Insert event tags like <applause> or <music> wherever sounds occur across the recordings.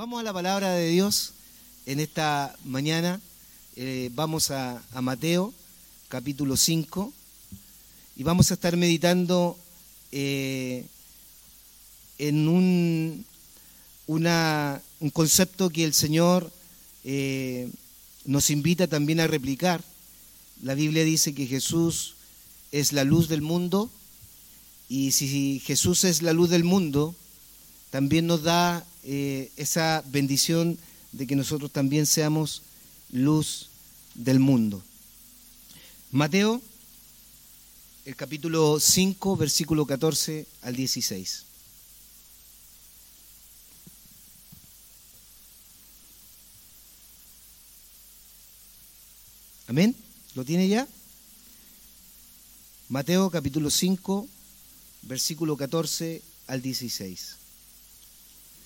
Vamos a la palabra de Dios en esta mañana. Eh, vamos a, Mateo, capítulo 5, y vamos a estar meditando eh, en un, un concepto que el Señor eh, nos invita también a replicar. La Biblia dice que Jesús es la luz del mundo, y si Jesús es la luz del mundo, también nos da eh, esa bendición de que nosotros también seamos luz del mundo. Mateo, el capítulo 5, versículo 14 al 16. Amén. ¿Lo tiene ya? Mateo capítulo 5, versículo 14 al 16.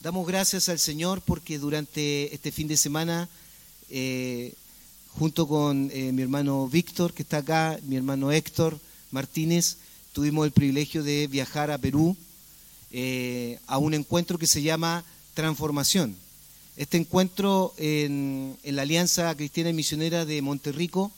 Damos gracias al Señor porque durante este fin de semana, eh, junto con eh, mi hermano Víctor, que está acá, mi hermano Héctor Martínez, tuvimos el privilegio de viajar a Perú eh, a un encuentro que se llama Transformación. Este encuentro en, la Alianza Cristiana y Misionera de Monterrico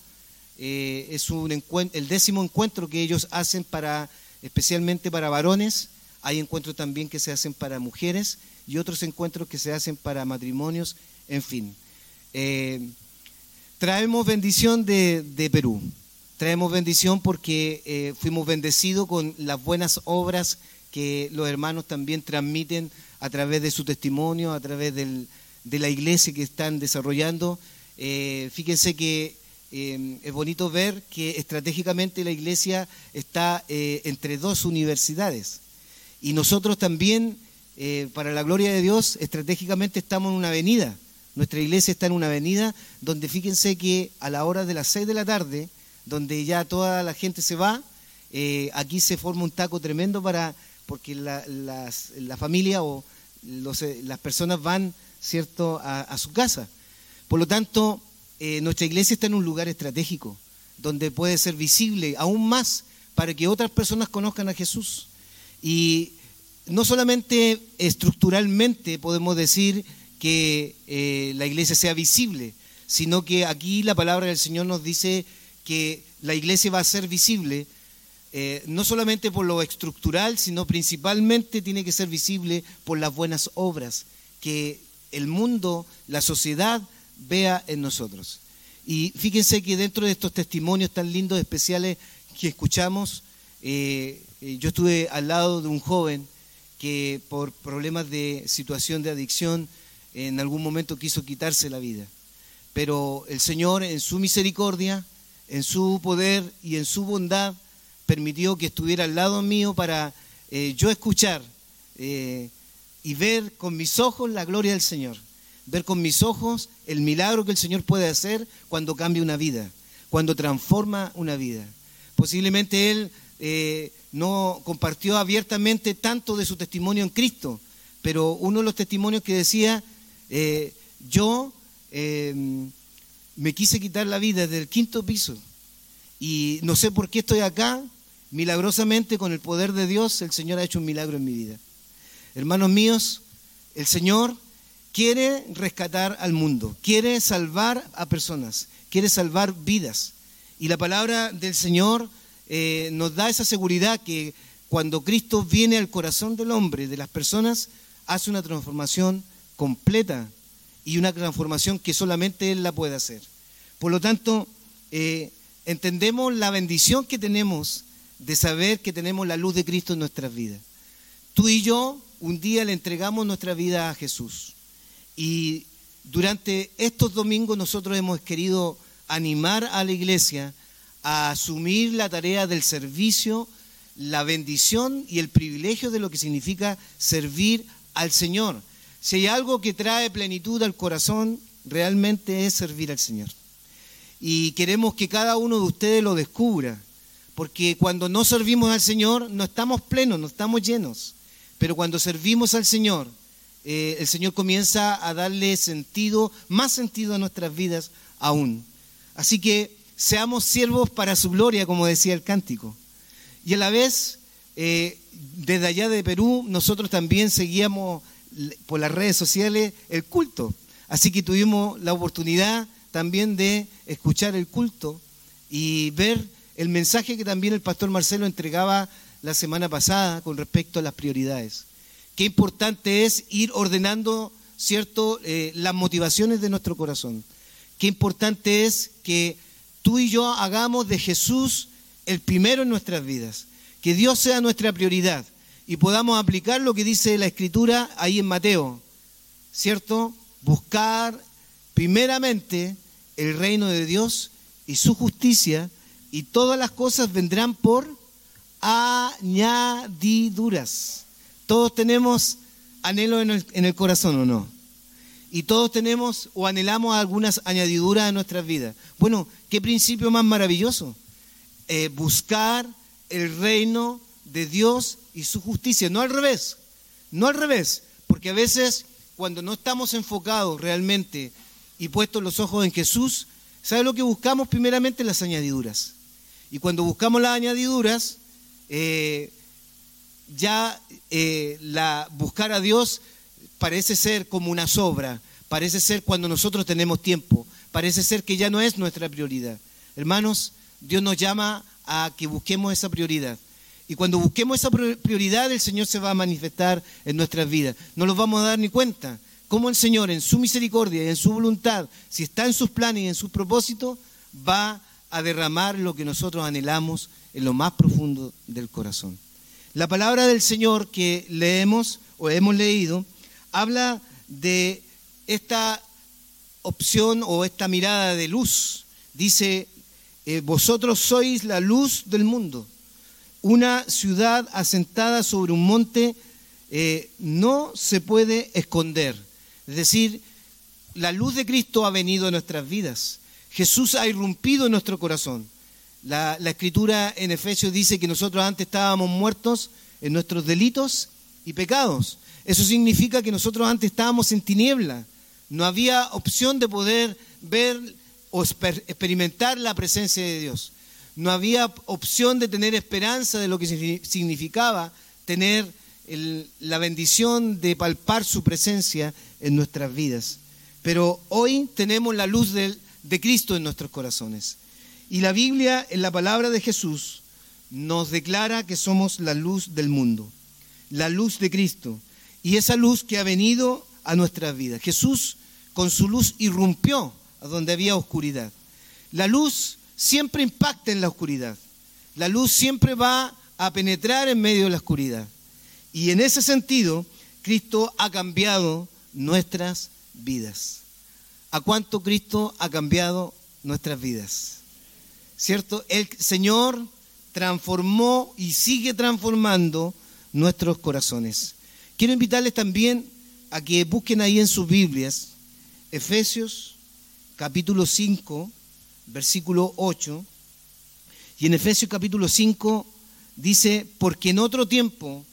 es un el décimo encuentro que ellos hacen para, especialmente para varones. Hay encuentros también que se hacen para mujeres y otros encuentros que se hacen para matrimonios, en fin. Eh, traemos bendición de, Perú, traemos bendición porque eh, fuimos bendecidos con las buenas obras que los hermanos también transmiten a través de su testimonio, a través de la iglesia que están desarrollando. Eh, fíjense que es bonito ver que estratégicamente la iglesia está entre dos universidades y nosotros también eh, para la gloria de Dios, estratégicamente estamos en una avenida. Nuestra iglesia está en una avenida donde fíjense que a la hora de las 6 de la tarde, donde ya toda la gente se va, eh, aquí se forma un taco tremendo para, porque la, familia o eh, las personas van, ¿cierto?, a, su casa. Por lo tanto, nuestra iglesia está en un lugar estratégico, donde puede ser visible aún más para que otras personas conozcan a Jesús. Y no solamente estructuralmente podemos decir que eh, la iglesia sea visible, sino que aquí la palabra del Señor nos dice que la iglesia va a ser visible eh, no solamente por lo estructural, sino principalmente tiene que ser visible por las buenas obras que el mundo, la sociedad vea en nosotros. Y fíjense que dentro de estos testimonios tan lindos, especiales que escuchamos, eh, yo estuve al lado de un joven que por problemas de situación de adicción en algún momento quiso quitarse la vida. Pero el Señor en su misericordia, en su poder y en su bondad permitió que estuviera al lado mío para eh, yo escuchar eh, y ver con mis ojos la gloria del Señor, ver con mis ojos el milagro que el Señor puede hacer cuando cambia una vida, cuando transforma una vida. Posiblemente Él eh, no compartió abiertamente tanto de su testimonio en Cristo, pero uno de los testimonios que decía, eh, yo em, me quise quitar la vida desde el quinto piso y no sé por qué estoy acá, milagrosamente con el poder de Dios el Señor ha hecho un milagro en mi vida. Hermanos míos, el Señor quiere rescatar al mundo, quiere salvar a personas, quiere salvar vidas. Y la palabra del Señor eh, nos da esa seguridad que cuando Cristo viene al corazón del hombre, de las personas, hace una transformación completa y una transformación que solamente Él la puede hacer. Por lo tanto, eh, entendemos la bendición que tenemos de saber que tenemos la luz de Cristo en nuestras vidas. Tú y yo un día le entregamos nuestra vida a Jesús y durante estos domingos nosotros hemos querido animar a la iglesia a asumir la tarea del servicio, la bendición y el privilegio de lo que significa servir al Señor. Si hay algo que trae plenitud al corazón, realmente es servir al Señor. Y queremos que cada uno de ustedes lo descubra, porque cuando no servimos al Señor no estamos plenos, no estamos llenos. Pero cuando servimos al Señor, eh, el Señor comienza a darle sentido, más sentido a nuestras vidas aún. Así que seamos siervos para su gloria, como decía el cántico. Y a la vez, eh, desde allá de Perú, nosotros también seguíamos por las redes sociales el culto. Así que tuvimos la oportunidad también de escuchar el culto y ver el mensaje que también el pastor Marcelo entregaba la semana pasada con respecto a las prioridades. Qué importante es ir ordenando, ¿cierto?, eh, las motivaciones de nuestro corazón. Qué importante es que tú y yo hagamos de Jesús el primero en nuestras vidas. Que Dios sea nuestra prioridad y podamos aplicar lo que dice la Escritura ahí en Mateo, ¿cierto? Buscar primeramente el reino de Dios y su justicia y todas las cosas vendrán por añadiduras. Todos tenemos anhelo en el, corazón o no. Y todos tenemos o anhelamos algunas añadiduras a nuestras vidas. Bueno, qué principio más maravilloso. Eh, buscar el reino de Dios y su justicia, no al revés, no al revés, porque a veces cuando no estamos enfocados realmente y puestos los ojos en Jesús, ¿sabe lo que buscamos? Primeramente las añadiduras. Y cuando buscamos las añadiduras, eh, ya eh, la, buscar a Dios parece ser como una sobra, parece ser cuando nosotros tenemos tiempo, parece ser que ya no es nuestra prioridad. Hermanos, Dios nos llama a que busquemos esa prioridad. Y cuando busquemos esa prioridad, el Señor se va a manifestar en nuestras vidas. No nos vamos a dar ni cuenta cómo el Señor, en su misericordia y en su voluntad, si está en sus planes y en sus propósitos, va a derramar lo que nosotros anhelamos en lo más profundo del corazón. La palabra del Señor que leemos o hemos leído habla de esta opción o esta mirada de luz. Dice, eh, vosotros sois la luz del mundo. Una ciudad asentada sobre un monte eh, no se puede esconder. Es decir, la luz de Cristo ha venido a nuestras vidas. Jesús ha irrumpido en nuestro corazón. La, la, escritura en Efesios dice que nosotros antes estábamos muertos en nuestros delitos y pecados. Eso significa que nosotros antes estábamos en tiniebla. No había opción de poder ver o experimentar la presencia de Dios. No había opción de tener esperanza de lo que significaba tener la bendición de palpar su presencia en nuestras vidas. Pero hoy tenemos la luz de Cristo en nuestros corazones. Y la Biblia, en la palabra de Jesús, nos declara que somos la luz del mundo, la luz de Cristo. Y esa luz que ha venido a nuestras vidas. Jesús con su luz irrumpió a donde había oscuridad. La luz siempre impacta en la oscuridad. La luz siempre va a penetrar en medio de la oscuridad. Y en ese sentido, Cristo ha cambiado nuestras vidas. ¿A cuánto Cristo ha cambiado nuestras vidas? ¿Cierto? El Señor transformó y sigue transformando nuestros corazones. Quiero invitarles también a que busquen ahí en sus Biblias Efesios capítulo 5, versículo 8. Y en Efesios capítulo 5 dice, porque en otro tiempo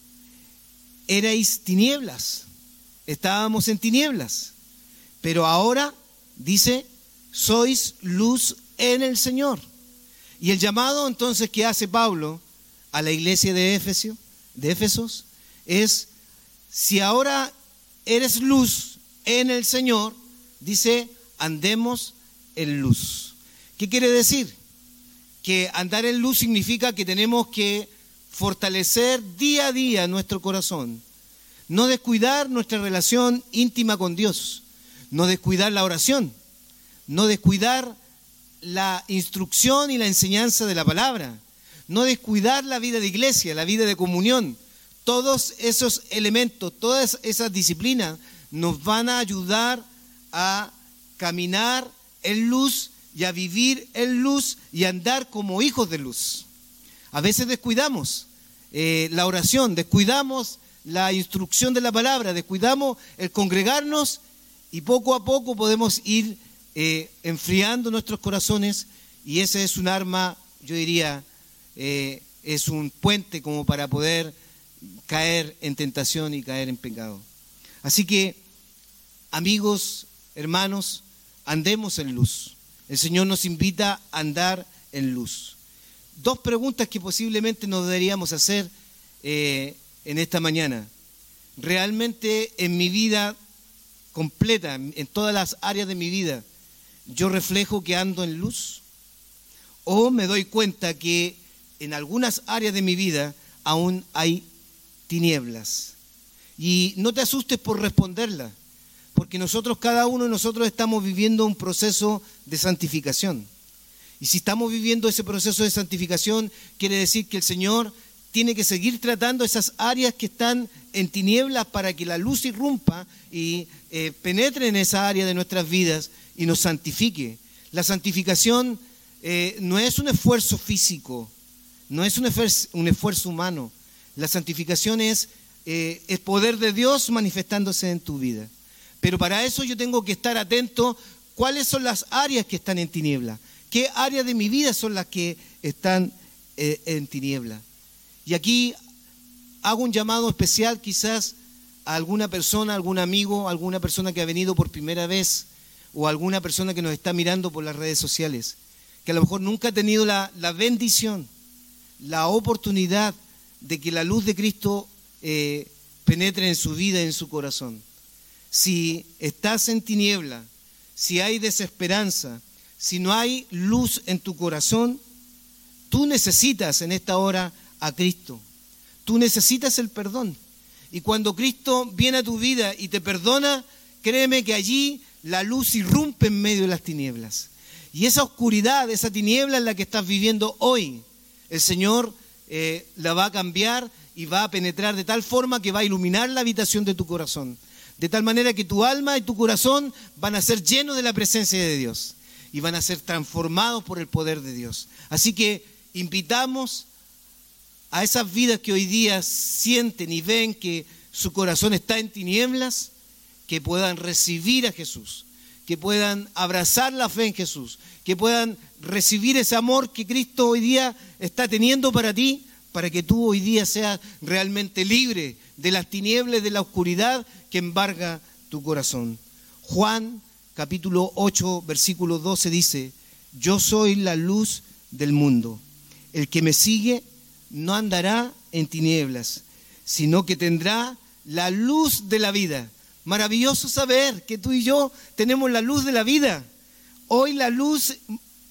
erais tinieblas, estábamos en tinieblas, pero ahora, dice, sois luz en el Señor. Y el llamado entonces que hace Pablo a la iglesia de Éfeso, de Éfesos, es si ahora eres luz en el Señor, dice, andemos en luz. ¿Qué quiere decir? Que andar en luz significa que tenemos que fortalecer día a día nuestro corazón, no descuidar nuestra relación íntima con Dios, no descuidar la oración, no descuidar la instrucción y la enseñanza de la palabra, no descuidar la vida de iglesia, la vida de comunión. Todos esos elementos, todas esas disciplinas nos van a ayudar a caminar en luz y a vivir en luz y a andar como hijos de luz. A veces descuidamos eh, la oración, descuidamos la instrucción de la palabra, descuidamos el congregarnos y poco a poco podemos ir eh, enfriando nuestros corazones y ese es un arma, yo diría, eh, es un puente como para poder caer en tentación y caer en pecado. Así que, amigos, hermanos, andemos en luz. El Señor nos invita a andar en luz. Dos preguntas que posiblemente nos deberíamos hacer eh, en esta mañana. ¿Realmente en mi vida completa, en todas las áreas de mi vida, yo reflejo que ando en luz? ¿O me doy cuenta que en algunas áreas de mi vida aún hay tinieblas? Y no te asustes por responderla, porque nosotros, cada uno de nosotros, estamos viviendo un proceso de santificación. Y si estamos viviendo ese proceso de santificación, quiere decir que el Señor tiene que seguir tratando esas áreas que están en tinieblas para que la luz irrumpa y eh, penetre en esa área de nuestras vidas y nos santifique. La santificación eh, no es un esfuerzo físico, no es un esfuerzo, un esfuerzo humano. La santificación es eh, el poder de Dios manifestándose en tu vida. Pero para eso yo tengo que estar atento cuáles son las áreas que están en tiniebla, qué áreas de mi vida son las que están eh, en tiniebla. Y aquí hago un llamado especial quizás a alguna persona, algún amigo, alguna persona que ha venido por primera vez o alguna persona que nos está mirando por las redes sociales, que a lo mejor nunca ha tenido la, la bendición, la oportunidad de que la luz de Cristo eh, penetre en su vida en su corazón. Si estás en tiniebla, si hay desesperanza, si no hay luz en tu corazón, tú necesitas en esta hora a Cristo. Tú necesitas el perdón. Y cuando Cristo viene a tu vida y te perdona, créeme que allí la luz irrumpe en medio de las tinieblas. Y esa oscuridad, esa tiniebla en la que estás viviendo hoy, el Señor eh, la va a cambiar y va a penetrar de tal forma que va a iluminar la habitación de tu corazón. De tal manera que tu alma y tu corazón van a ser llenos de la presencia de Dios y van a ser transformados por el poder de Dios. Así que invitamos a esas vidas que hoy día sienten y ven que su corazón está en tinieblas, que puedan recibir a Jesús, que puedan abrazar la fe en Jesús, que puedan recibir ese amor que Cristo hoy día está teniendo para ti para que tú hoy día seas realmente libre de las tinieblas, de la oscuridad que embarga tu corazón. Juan capítulo 8, versículo 12 dice, yo soy la luz del mundo. El que me sigue no andará en tinieblas, sino que tendrá la luz de la vida. Maravilloso saber que tú y yo tenemos la luz de la vida. Hoy la luz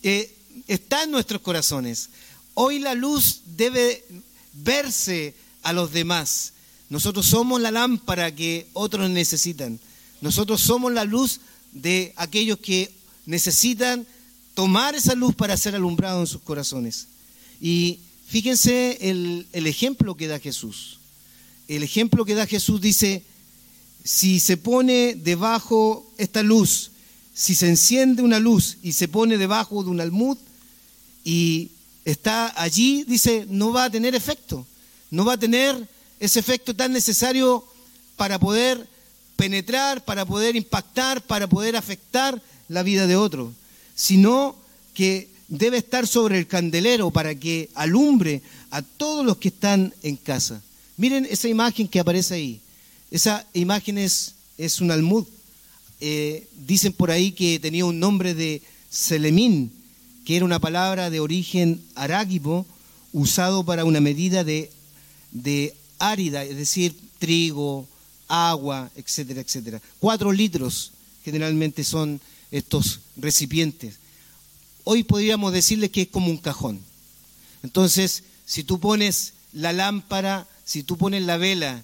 eh, está en nuestros corazones. Hoy la luz debe verse a los demás. Nosotros somos la lámpara que otros necesitan. Nosotros somos la luz de aquellos que necesitan tomar esa luz para ser alumbrado en sus corazones. Y fíjense el ejemplo que da Jesús. El ejemplo que da Jesús dice, si se pone debajo esta luz, si se enciende una luz y se pone debajo de un almud y está allí, dice, no va a tener efecto. No va a tener ese efecto tan necesario para poder penetrar, para poder impactar, para poder afectar la vida de otro, sino que debe estar sobre el candelero para que alumbre a todos los que están en casa. Miren esa imagen que aparece ahí. Esa imagen es, es un almud. Eh, dicen por ahí que tenía un nombre de Selemín, que era una palabra de origen arágibo usado para una medida de, de árida, es decir, trigo, agua, etcétera, etcétera. Cuatro litros generalmente son estos recipientes. Hoy podríamos decirle que es como un cajón. Entonces, si tú pones la lámpara, si tú pones la vela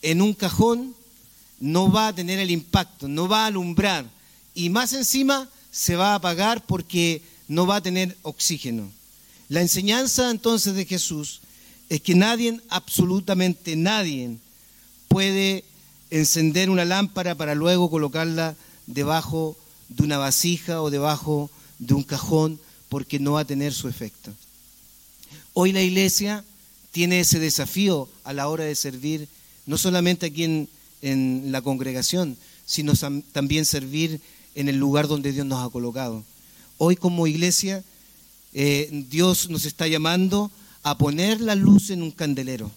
en un cajón, no va a tener el impacto, no va a alumbrar. Y más encima se va a apagar porque no va a tener oxígeno. La enseñanza entonces de Jesús es que nadie, absolutamente nadie, puede encender una lámpara para luego colocarla debajo de una vasija o debajo de un cajón porque no va a tener su efecto. Hoy la iglesia tiene ese desafío a la hora de servir no solamente aquí en, la congregación, sino también servir en el lugar donde Dios nos ha colocado. Hoy como iglesia, eh, Dios nos está llamando a poner la luz en un candelero.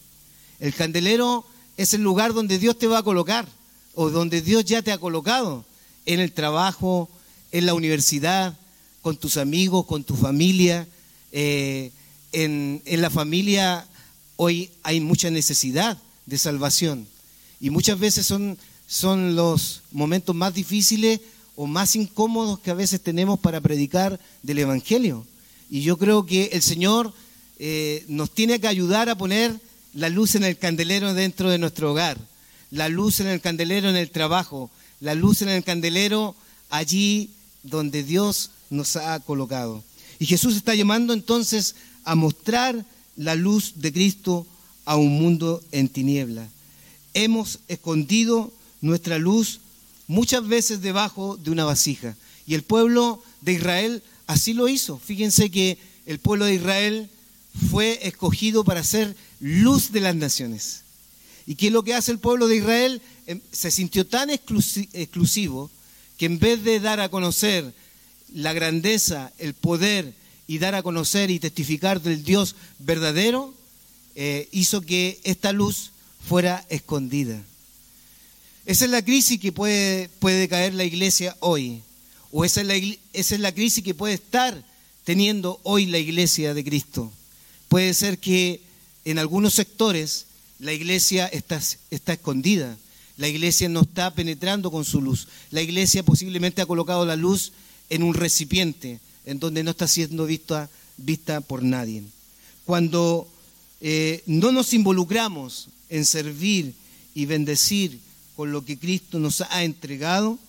El candelero es el lugar donde Dios te va a colocar o donde Dios ya te ha colocado, en el trabajo, en la universidad, con tus amigos, con tu familia. Eh, en, la familia hoy hay mucha necesidad de salvación y muchas veces son, son los momentos más difíciles o más incómodos que a veces tenemos para predicar del Evangelio. Y yo creo que el Señor eh, nos tiene que ayudar a poner la luz en el candelero dentro de nuestro hogar, la luz en el candelero en el trabajo, la luz en el candelero allí donde Dios nos ha colocado. Y Jesús está llamando entonces a mostrar la luz de Cristo a un mundo en tiniebla. Hemos escondido nuestra luz muchas veces debajo de una vasija. Y el pueblo de Israel así lo hizo. Fíjense que el pueblo de Israel fue escogido para ser luz de las naciones. ¿Y qué es lo que hace el pueblo de Israel? Em, se sintió tan exclusivo que en vez de dar a conocer la grandeza, el poder y dar a conocer y testificar del Dios verdadero, eh, hizo que esta luz fuera escondida. Esa es la crisis que puede, puede caer la iglesia hoy, o esa es, la, esa es la crisis que puede estar teniendo hoy la iglesia de Cristo. Puede ser que en algunos sectores la iglesia está, está escondida, la iglesia no está penetrando con su luz, la iglesia posiblemente ha colocado la luz en un recipiente en donde no está siendo vista, vista por nadie. Cuando eh, no nos involucramos en servir y bendecir con lo que Cristo nos ha entregado,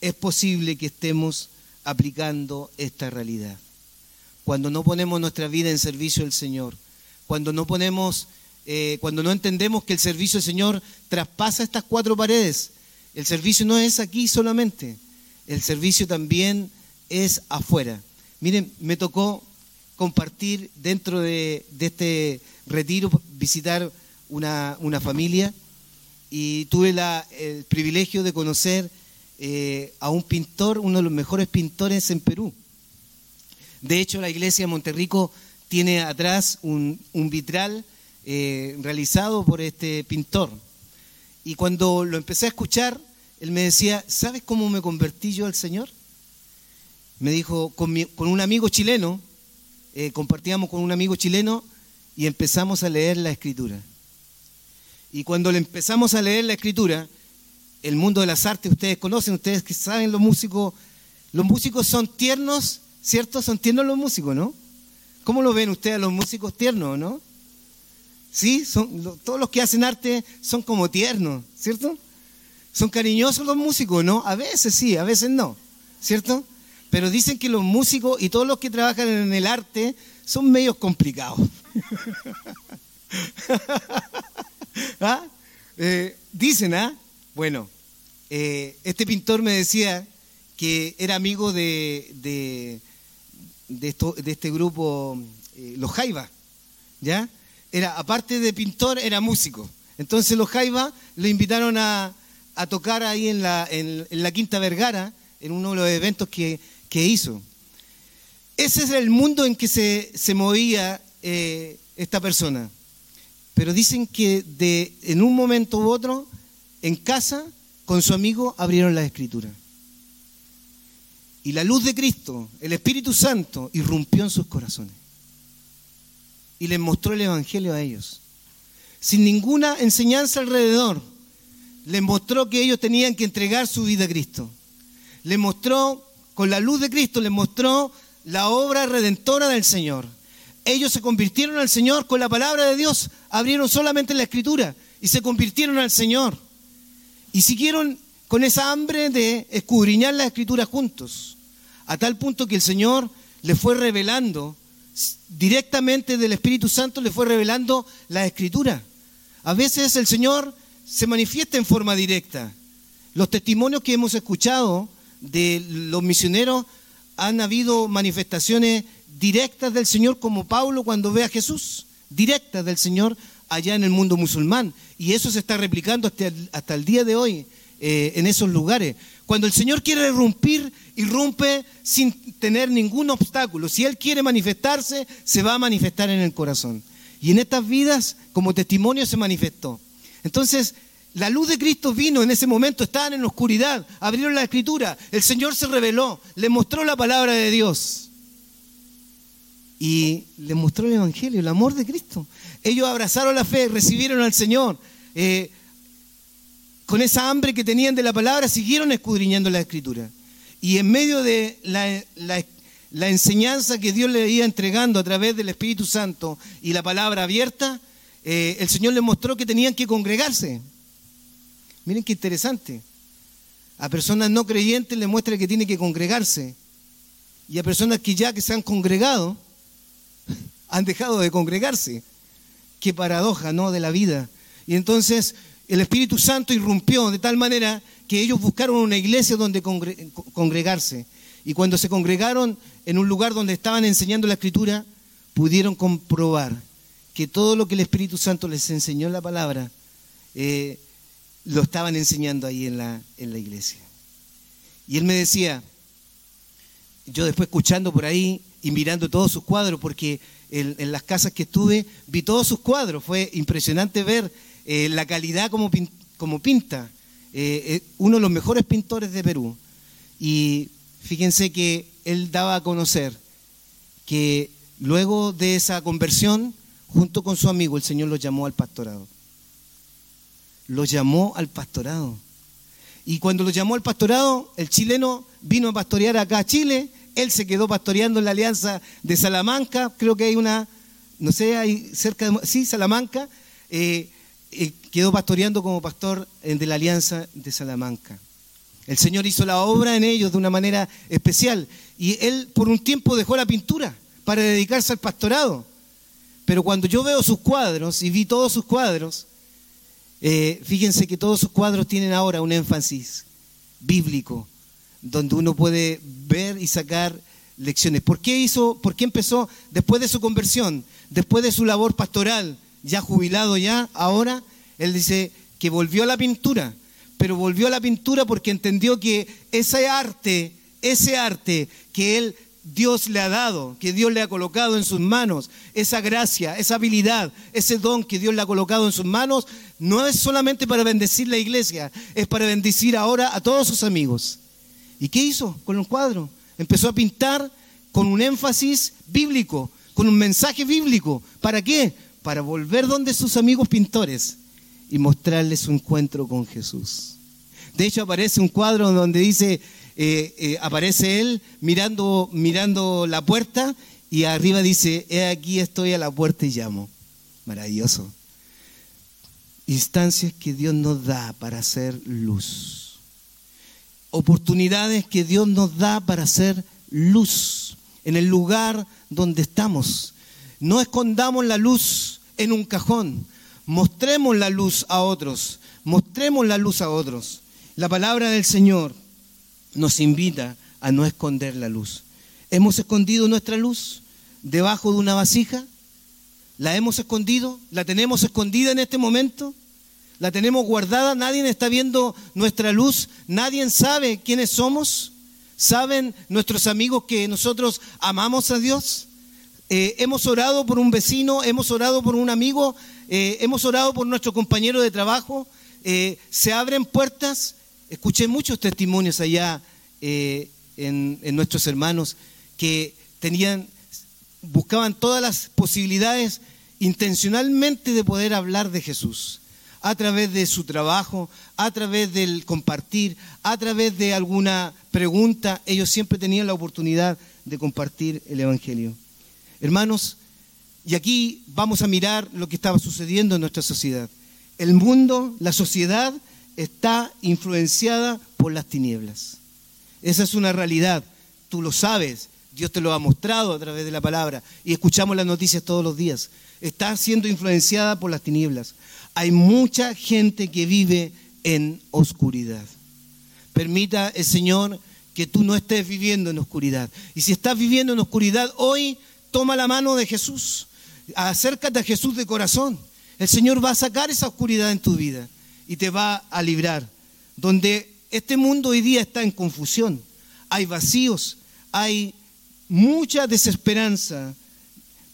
es posible que estemos aplicando esta realidad. Cuando no ponemos nuestra vida en servicio del Señor, cuando no ponemos, eh, cuando no entendemos que el servicio del Señor traspasa estas cuatro paredes, el servicio no es aquí solamente, el servicio también es afuera. Miren, me tocó compartir dentro de, este retiro, visitar una, familia y tuve el privilegio de conocer eh, a un pintor, uno de los mejores pintores en Perú. De hecho, la iglesia de Monterrico tiene atrás un, vitral eh, realizado por este pintor. Y cuando lo empecé a escuchar, él me decía, ¿sabes cómo me convertí yo al Señor? Me dijo, con un amigo chileno, eh, compartíamos con un amigo chileno y empezamos a leer la escritura. Y cuando le empezamos a leer la escritura, el mundo de las artes, ustedes conocen, ustedes que saben los músicos, los músicos son tiernos, ¿cierto? Son tiernos los músicos, ¿no? ¿Cómo lo ven ustedes los músicos tiernos, no? Sí, son, todos los que hacen arte son como tiernos, ¿cierto? Son cariñosos los músicos, ¿no? A veces sí, a veces no, ¿cierto? Pero dicen que los músicos y todos los que trabajan en el arte son medios complicados. <laughs> <laughs> ¿Ah? Eh, dicen, ¿ah? Bueno, eh, este pintor me decía que era amigo de, de, este grupo, eh, los Jaiba, ¿ya? Era, aparte de pintor, era músico. Entonces los Jaiba lo invitaron a, tocar ahí en la, en la Quinta Vergara, en uno de los eventos que, que hizo. Ese es el mundo en que se, movía eh, esta persona. Pero dicen que de, en un momento u otro, en casa, con su amigo, abrieron la escritura. Y la luz de Cristo, el Espíritu Santo, irrumpió en sus corazones. Y les mostró el Evangelio a ellos. Sin ninguna enseñanza alrededor, les mostró que ellos tenían que entregar su vida a Cristo. Les mostró con la luz de Cristo les mostró la obra redentora del Señor. Ellos se convirtieron al Señor con la palabra de Dios, abrieron solamente la escritura y se convirtieron al Señor. Y siguieron con esa hambre de escudriñar la escritura juntos, a tal punto que el Señor les fue revelando, directamente del Espíritu Santo le fue revelando la escritura. A veces el Señor se manifiesta en forma directa. Los testimonios que hemos escuchado de los misioneros han habido manifestaciones directas del Señor como Pablo cuando ve a Jesús, directas del Señor allá en el mundo musulmán. Y eso se está replicando hasta el, hasta el día de hoy eh, en esos lugares. Cuando el Señor quiere irrumpir, irrumpe sin tener ningún obstáculo. Si Él quiere manifestarse, se va a manifestar en el corazón. Y en estas vidas, como testimonio, se manifestó. Entonces, la luz de Cristo vino en ese momento, estaban en oscuridad, abrieron la escritura, el Señor se reveló, le mostró la palabra de Dios y le mostró el Evangelio, el amor de Cristo. Ellos abrazaron la fe, recibieron al Señor. Eh, con esa hambre que tenían de la palabra, siguieron escudriñando la escritura. Y en medio de la, enseñanza que Dios le iba entregando a través del Espíritu Santo y la palabra abierta, eh, el Señor les mostró que tenían que congregarse. Miren qué interesante. A personas no creyentes le muestra que tiene que congregarse. Y a personas que ya que se han congregado, han dejado de congregarse. Qué paradoja, ¿no? De la vida. Y entonces el Espíritu Santo irrumpió de tal manera que ellos buscaron una iglesia donde congregarse. Y cuando se congregaron en un lugar donde estaban enseñando la escritura, pudieron comprobar que todo lo que el Espíritu Santo les enseñó en la palabra, eh, lo estaban enseñando ahí en la, en la iglesia. Y él me decía, yo después escuchando por ahí y mirando todos sus cuadros, porque en, las casas que estuve vi todos sus cuadros, fue impresionante ver eh, la calidad como, como pinta. Eh, eh, uno de los mejores pintores de Perú. Y fíjense que él daba a conocer que luego de esa conversión, junto con su amigo, el Señor lo llamó al pastorado lo llamó al pastorado. Y cuando lo llamó al pastorado, el chileno vino a pastorear acá a Chile, él se quedó pastoreando en la alianza de Salamanca, creo que hay una, no sé, hay cerca de, sí, Salamanca, eh, quedó pastoreando como pastor de la alianza de Salamanca. El Señor hizo la obra en ellos de una manera especial y él por un tiempo dejó la pintura para dedicarse al pastorado. Pero cuando yo veo sus cuadros y vi todos sus cuadros, eh, fíjense que todos sus cuadros tienen ahora un énfasis bíblico, donde uno puede ver y sacar lecciones. ¿Por qué hizo, por qué empezó después de su conversión, después de su labor pastoral, ya jubilado ya, ahora, él dice que volvió a la pintura, pero volvió a la pintura porque entendió que ese arte, ese arte que él Dios le ha dado, que Dios le ha colocado en sus manos, esa gracia, esa habilidad, ese don que Dios le ha colocado en sus manos, no es solamente para bendecir la iglesia, es para bendecir ahora a todos sus amigos. ¿Y qué hizo con el cuadro? Empezó a pintar con un énfasis bíblico, con un mensaje bíblico. ¿Para qué? Para volver donde sus amigos pintores y mostrarles su encuentro con Jesús. De hecho, aparece un cuadro donde dice, eh, eh, aparece él mirando, mirando la puerta y arriba dice, he aquí estoy a la puerta y llamo. Maravilloso. Instancias que Dios nos da para hacer luz. Oportunidades que Dios nos da para hacer luz en el lugar donde estamos. No escondamos la luz en un cajón. Mostremos la luz a otros. Mostremos la luz a otros. La palabra del Señor nos invita a no esconder la luz. ¿Hemos escondido nuestra luz debajo de una vasija? ¿La hemos escondido? ¿La tenemos escondida en este momento? ¿La tenemos guardada? ¿Nadie está viendo nuestra luz? ¿Nadie sabe quiénes somos? ¿Saben nuestros amigos que nosotros amamos a Dios? Eh, hemos orado por un vecino, hemos orado por un amigo, eh, hemos orado por nuestro compañero de trabajo. Eh, se abren puertas Escuché muchos testimonios allá eh, en, nuestros hermanos que tenían, buscaban todas las posibilidades intencionalmente de poder hablar de Jesús a través de su trabajo, a través del compartir, a través de alguna pregunta, ellos siempre tenían la oportunidad de compartir el Evangelio. Hermanos, y aquí vamos a mirar lo que estaba sucediendo en nuestra sociedad. El mundo, la sociedad, está influenciada por las tinieblas. Esa es una realidad, tú lo sabes, Dios te lo ha mostrado a través de la palabra y escuchamos las noticias todos los días. Está siendo influenciada por las tinieblas. Hay mucha gente que vive en oscuridad. Permita el Señor que tú no estés viviendo en oscuridad. Y si estás viviendo en oscuridad hoy, toma la mano de Jesús. Acércate a Jesús de corazón. El Señor va a sacar esa oscuridad en tu vida y te va a librar. Donde este mundo hoy día está en confusión, hay vacíos, hay mucha desesperanza,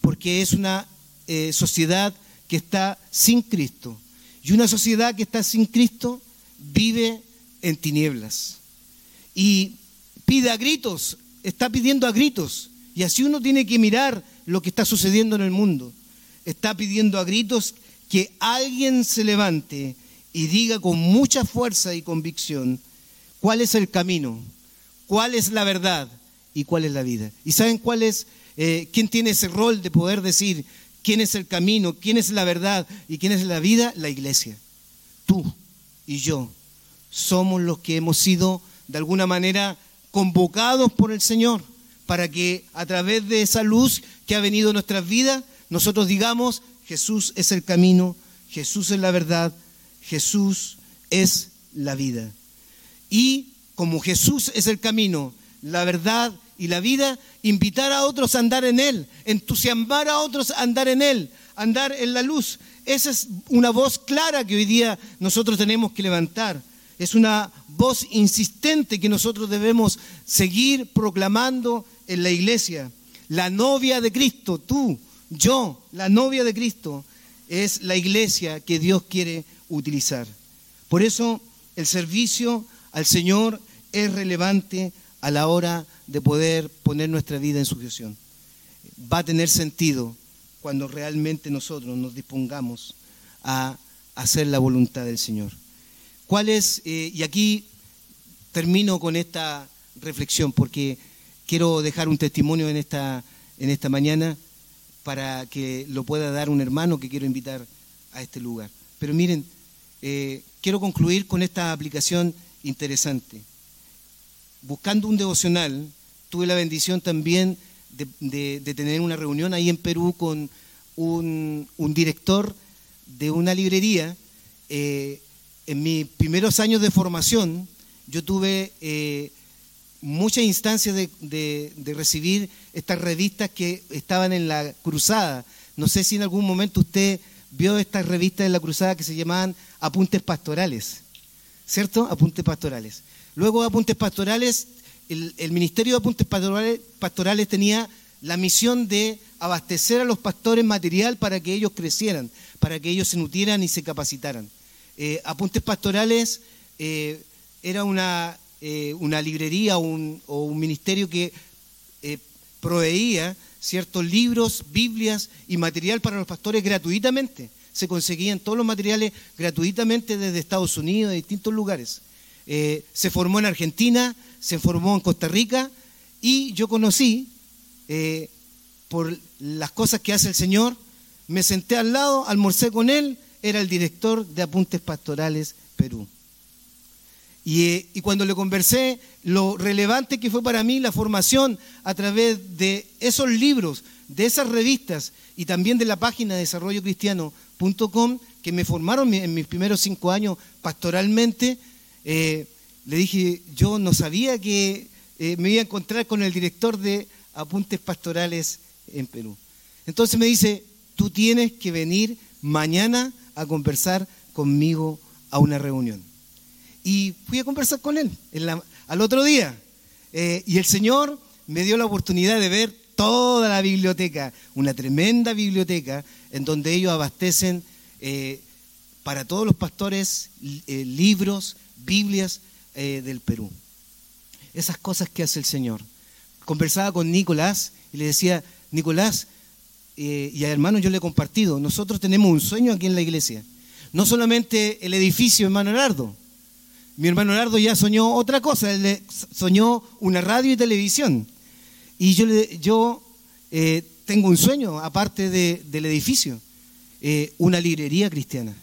porque es una eh, sociedad que está sin Cristo. Y una sociedad que está sin Cristo vive en tinieblas. Y pide a gritos, está pidiendo a gritos. Y así uno tiene que mirar lo que está sucediendo en el mundo. Está pidiendo a gritos que alguien se levante y diga con mucha fuerza y convicción cuál es el camino, cuál es la verdad y cuál es la vida. ¿Y saben cuál es, eh, quién tiene ese rol de poder decir quién es el camino, quién es la verdad y quién es la vida? La iglesia. Tú y yo somos los que hemos sido de alguna manera convocados por el Señor para que a través de esa luz que ha venido a nuestras vidas, nosotros digamos, Jesús es el camino, Jesús es la verdad, Jesús es la vida. Y como Jesús es el camino, la verdad y la vida, invitar a otros a andar en Él, entusiasmar a otros a andar en Él, andar en la luz. Esa es una voz clara que hoy día nosotros tenemos que levantar. Es una voz insistente que nosotros debemos seguir proclamando en la iglesia. La novia de Cristo, tú, yo, la novia de Cristo, es la iglesia que Dios quiere utilizar. Por eso el servicio al Señor es relevante a la hora de poder poner nuestra vida en sujeción. Va a tener sentido cuando realmente nosotros nos dispongamos a hacer la voluntad del Señor. ¿Cuál es? Eh, y aquí termino con esta reflexión porque quiero dejar un testimonio en esta, en esta mañana para que lo pueda dar un hermano que quiero invitar a este lugar. Pero miren, eh, quiero concluir con esta aplicación interesante. Buscando un devocional, tuve la bendición también de, tener una reunión ahí en Perú con un, director de una librería. Eh, en mis primeros años de formación, yo tuve eh, muchas instancias de, recibir estas revistas que estaban en la cruzada. No sé si en algún momento usted vio estas revistas en la cruzada que se llamaban Apuntes Pastorales, ¿cierto? Apuntes Pastorales. Luego de Apuntes Pastorales, el, Ministerio de Apuntes pastorales, tenía la misión de abastecer a los pastores material para que ellos crecieran, para que ellos se nutrieran y se capacitaran. Eh, Apuntes Pastorales eh, era una eh, librería o un, ministerio que proveía ciertos libros, Biblias y material para los pastores gratuitamente. Se conseguían todos los materiales gratuitamente desde Estados Unidos, de distintos lugares. Eh, se formó en Argentina, se formó en Costa Rica y yo conocí, por las cosas que hace el Señor, me senté al lado, almorcé con él, era el director de Apuntes Pastorales Perú. Eh, y, cuando le conversé, lo relevante que fue para mí la formación a través de esos libros, de esas revistas y también de la página de desarrollocristiano.com que me formaron en mis primeros cinco años pastoralmente, eh, le dije, yo no sabía que eh, me iba a encontrar con el director de Apuntes Pastorales en Perú. Entonces me dice, tú tienes que venir mañana a conversar conmigo a una reunión y fui a conversar con él al otro día. Eh, y el Señor me dio la oportunidad de ver toda la biblioteca, una tremenda biblioteca en donde ellos abastecen para todos los pastores libros, Biblias del Perú. Esas cosas que hace el Señor. Conversaba con Nicolás y le decía, Nicolás, y a hermano yo le he compartido, nosotros tenemos un sueño aquí en la iglesia. No solamente el edificio, hermano Leonardo, mi hermano Nardo ya soñó otra cosa, él soñó una radio y televisión. Y yo, yo eh, tengo un sueño, aparte del edificio, eh, una librería cristiana.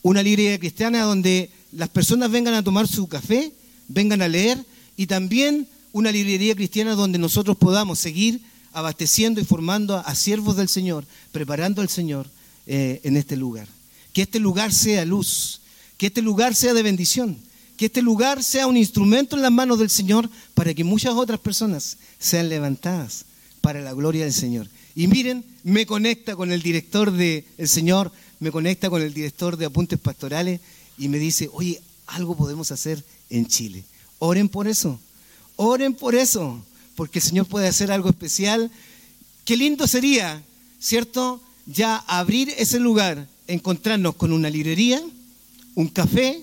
Una librería cristiana donde las personas vengan a tomar su café, vengan a leer, y también una librería cristiana donde nosotros podamos seguir abasteciendo y formando a, siervos del Señor, preparando al Señor eh, en este lugar. Que este lugar sea luz, que este lugar sea de bendición que este lugar sea un instrumento en las manos del Señor para que muchas otras personas sean levantadas para la gloria del Señor. Y miren, me conecta con el director del Señor me conecta con el director de Apuntes Pastorales y me dice, oye, algo podemos hacer en Chile. Oren por eso, oren por eso, porque el Señor puede hacer algo especial. Qué lindo sería, ¿cierto? Ya abrir ese lugar, encontrarnos con una librería, un café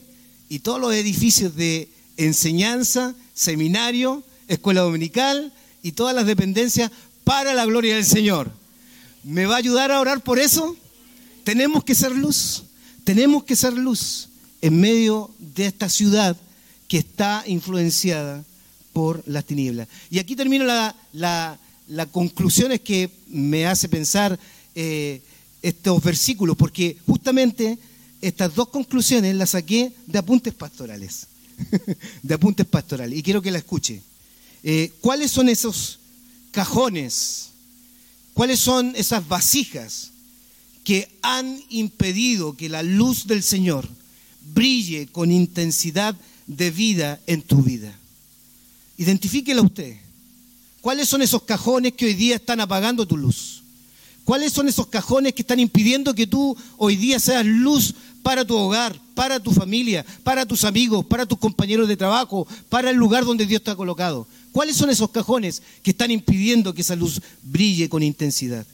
y todos los edificios de enseñanza, seminario, escuela dominical y todas las dependencias para la gloria del Señor. ¿Me va a ayudar a orar por eso? Tenemos que ser luz, tenemos que ser luz en medio de esta ciudad que está influenciada por las tinieblas. Y aquí termino la, la, conclusión que me hace pensar eh, estos versículos, porque justamente estas dos conclusiones las saqué de apuntes pastorales, <laughs> de apuntes pastorales, y quiero que la escuche. Eh, ¿Cuáles son esos cajones? ¿Cuáles son esas vasijas que han impedido que la luz del Señor brille con intensidad de vida en tu vida? Identifíquela usted. ¿Cuáles son esos cajones que hoy día están apagando tu luz? ¿Cuáles son esos cajones que están impidiendo que tú hoy día seas luz para tu hogar, para tu familia, para tus amigos, para tus compañeros de trabajo, para el lugar donde Dios te ha colocado? ¿Cuáles son esos cajones que están impidiendo que esa luz brille con intensidad?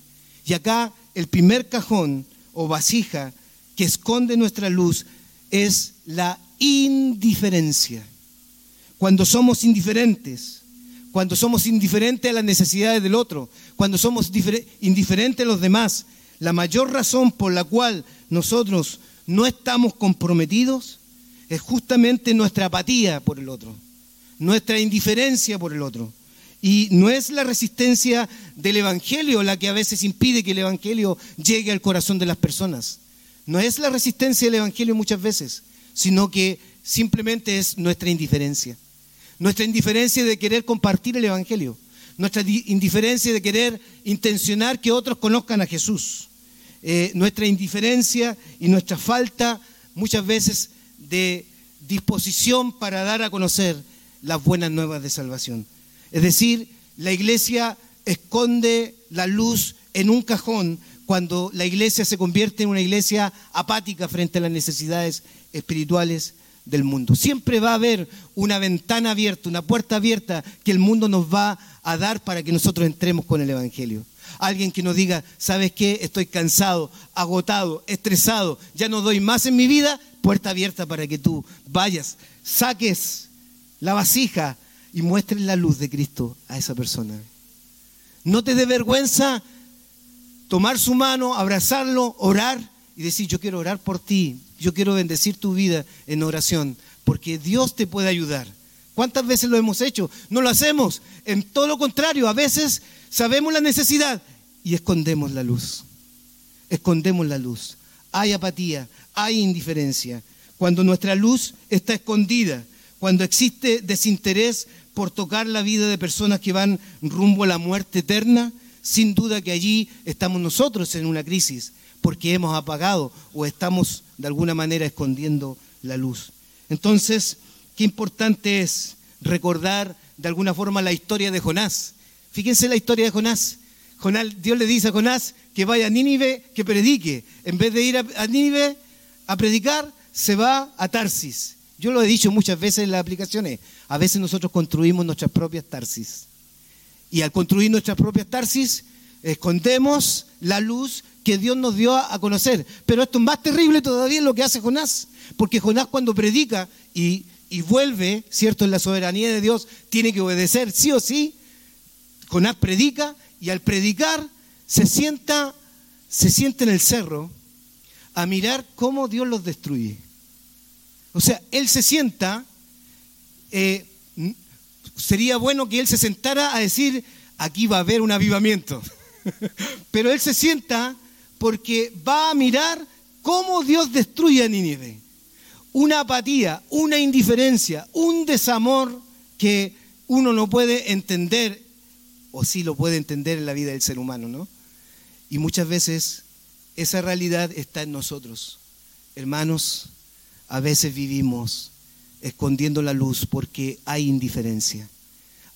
Y acá el primer cajón o vasija que esconde nuestra luz es la indiferencia. Cuando somos indiferentes, cuando somos indiferentes a las necesidades del otro, cuando somos indiferentes a los demás, la mayor razón por la cual nosotros no estamos comprometidos es justamente nuestra apatía por el otro nuestra indiferencia por el otro. Y no es la resistencia del Evangelio la que a veces impide que el Evangelio llegue al corazón de las personas. No es la resistencia del Evangelio muchas veces, sino que simplemente es nuestra indiferencia. Nuestra indiferencia de querer compartir el Evangelio. Nuestra indiferencia de querer intencionar que otros conozcan a Jesús. Eh, nuestra indiferencia y nuestra falta muchas veces de disposición para dar a conocer las buenas nuevas de salvación. Es decir, la iglesia esconde la luz en un cajón cuando la iglesia se convierte en una iglesia apática frente a las necesidades espirituales del mundo. Siempre va a haber una ventana abierta, una puerta abierta que el mundo nos va a dar para que nosotros entremos con el Evangelio. Alguien que nos diga, ¿sabes qué? Estoy cansado, agotado, estresado, ya no doy más en mi vida, puerta abierta para que tú vayas, saques la vasija y muestres la luz de Cristo a esa persona. No te dé vergüenza tomar su mano, abrazarlo, orar y decir, yo quiero orar por ti, yo quiero bendecir tu vida en oración, porque Dios te puede ayudar. ¿Cuántas veces lo hemos hecho? No lo hacemos. En todo lo contrario, a veces sabemos la necesidad y escondemos la luz. Escondemos la luz. Hay apatía, hay indiferencia. Cuando nuestra luz está escondida, cuando existe desinterés por tocar la vida de personas que van rumbo a la muerte eterna, sin duda que allí estamos nosotros en una crisis, porque hemos apagado o estamos de alguna manera escondiendo la luz. Entonces, qué importante es recordar de alguna forma la historia de Jonás. Fíjense la historia de Jonás. Jonás Dios le dice a Jonás que vaya a Nínive, que predique. En vez de ir a Nínive a predicar, se va a Tarsis. Yo lo he dicho muchas veces en las aplicaciones. A veces nosotros construimos nuestras propias tarsis. Y al construir nuestras propias tarsis, escondemos la luz que Dios nos dio a conocer. Pero esto es más terrible todavía lo que hace Jonás. Porque Jonás cuando predica y, y vuelve, ¿cierto? En la soberanía de Dios, tiene que obedecer sí o sí. Jonás predica y al predicar se sienta, se sienta en el cerro a mirar cómo Dios los destruye. O sea, él se sienta, eh, sería bueno que él se sentara a decir, aquí va a haber un avivamiento. <laughs> Pero él se sienta porque va a mirar cómo Dios destruye a Nínive. Una apatía, una indiferencia, un desamor que uno no puede entender, o sí lo puede entender en la vida del ser humano, ¿no? Y muchas veces esa realidad está en nosotros. Hermanos, a veces vivimos escondiendo la luz porque hay indiferencia.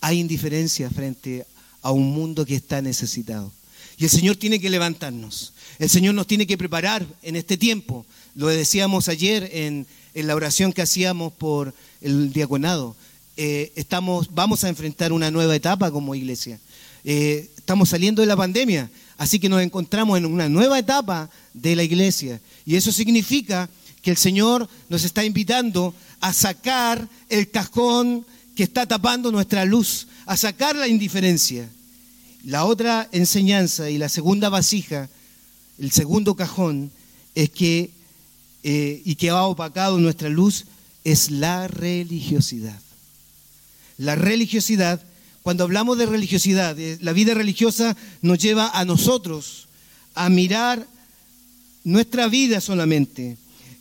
Hay indiferencia frente a un mundo que está necesitado. Y el Señor tiene que levantarnos. El Señor nos tiene que preparar en este tiempo. Lo decíamos ayer en, la oración que hacíamos por el diaconado. Eh, estamos, vamos a enfrentar una nueva etapa como iglesia. Eh, estamos saliendo de la pandemia, así que nos encontramos en una nueva etapa de la iglesia. Y eso significa que el Señor nos está invitando a sacar el cajón que está tapando nuestra luz, a sacar la indiferencia. La otra enseñanza y la segunda vasija, el segundo cajón, es que, eh, y que ha opacado nuestra luz, es la religiosidad. La religiosidad, cuando hablamos de religiosidad, eh, la vida religiosa nos lleva a nosotros a mirar nuestra vida solamente